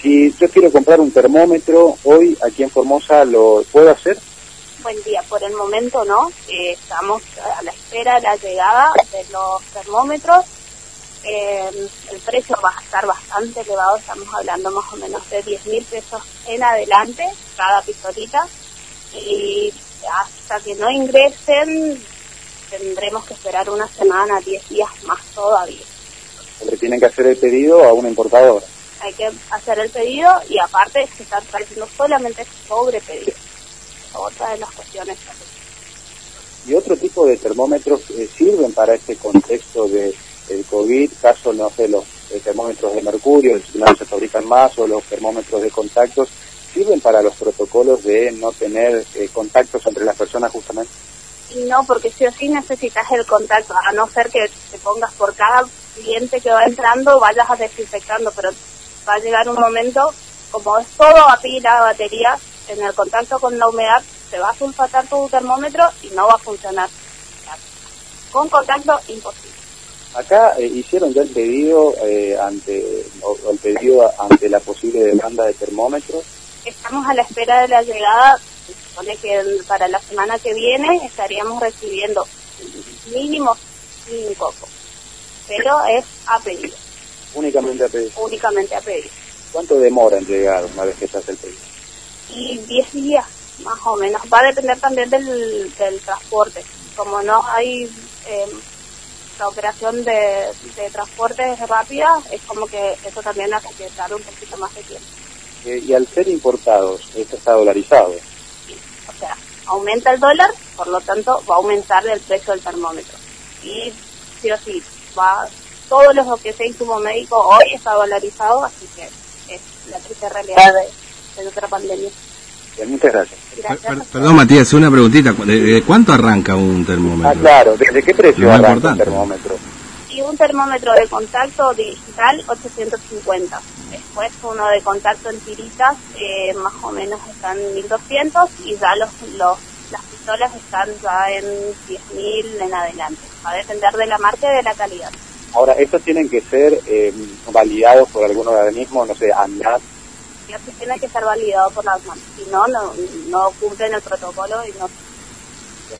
si yo quiero comprar un termómetro hoy aquí en Formosa, ¿lo puedo hacer? Buen día, por el momento no, eh, estamos a la espera de la llegada de los termómetros. Eh, el precio va a estar bastante elevado, estamos hablando más o menos de 10 mil pesos en adelante cada pistolita y hasta que no ingresen tendremos que esperar una semana, 10 días más todavía. Le tienen que hacer el pedido a una importadora. Hay que hacer el pedido y aparte se está trayendo solamente sobre pedido. Otra de las cuestiones ¿Y otro tipo de termómetros eh, sirven para este contexto de el COVID? Caso, no sé, los eh, termómetros de mercurio, no se fabrican más, o los termómetros de contactos, ¿sirven para los protocolos de no tener eh, contactos entre las personas justamente? Y no, porque si o sí necesitas el contacto, a no ser que te pongas por cada cliente que va entrando, vayas a desinfectando, pero va a llegar un momento, como es todo a pila, batería, en el contacto con la humedad se va a sulfatar tu termómetro y no va a funcionar. Con contacto, imposible. Acá eh, hicieron ya el pedido eh, ante o, el pedido ante la posible demanda de termómetros. Estamos a la espera de la llegada. Se supone que para la semana que viene estaríamos recibiendo mínimo cinco, pero es a pedido. Únicamente a pedido. Únicamente a pedido. ¿Cuánto demora en llegar una vez que se hace el pedido? Y 10 días, más o menos. Va a depender también del, del transporte. Como no hay eh, la operación de, de transporte rápida, es como que eso también hace que tarde un poquito más de tiempo. Eh, y al ser importados, esto está dolarizado. Sí. O sea, aumenta el dólar, por lo tanto va a aumentar el precio del termómetro. Y sí o sí, va, todo lo que sea insumo médico hoy está dolarizado, así que es la triste realidad de, de nuestra pandemia. Bien, muchas gracias. Gracias. Perdón, Matías, una preguntita. ¿De, de cuánto arranca un Ah, termómetro? claro, ¿desde qué precio Lo arranca un importante. termómetro? Y un termómetro de contacto digital 850. Después uno de contacto en tiritas eh, más o menos están 1200 y ya los, los las pistolas están ya en 10.000 en adelante. Va a depender de la marca y de la calidad. Ahora, estos tienen que ser eh, validados por algún organismo, no sé, así tiene que ser validado por las manos. Si no, no, no cumplen el protocolo y no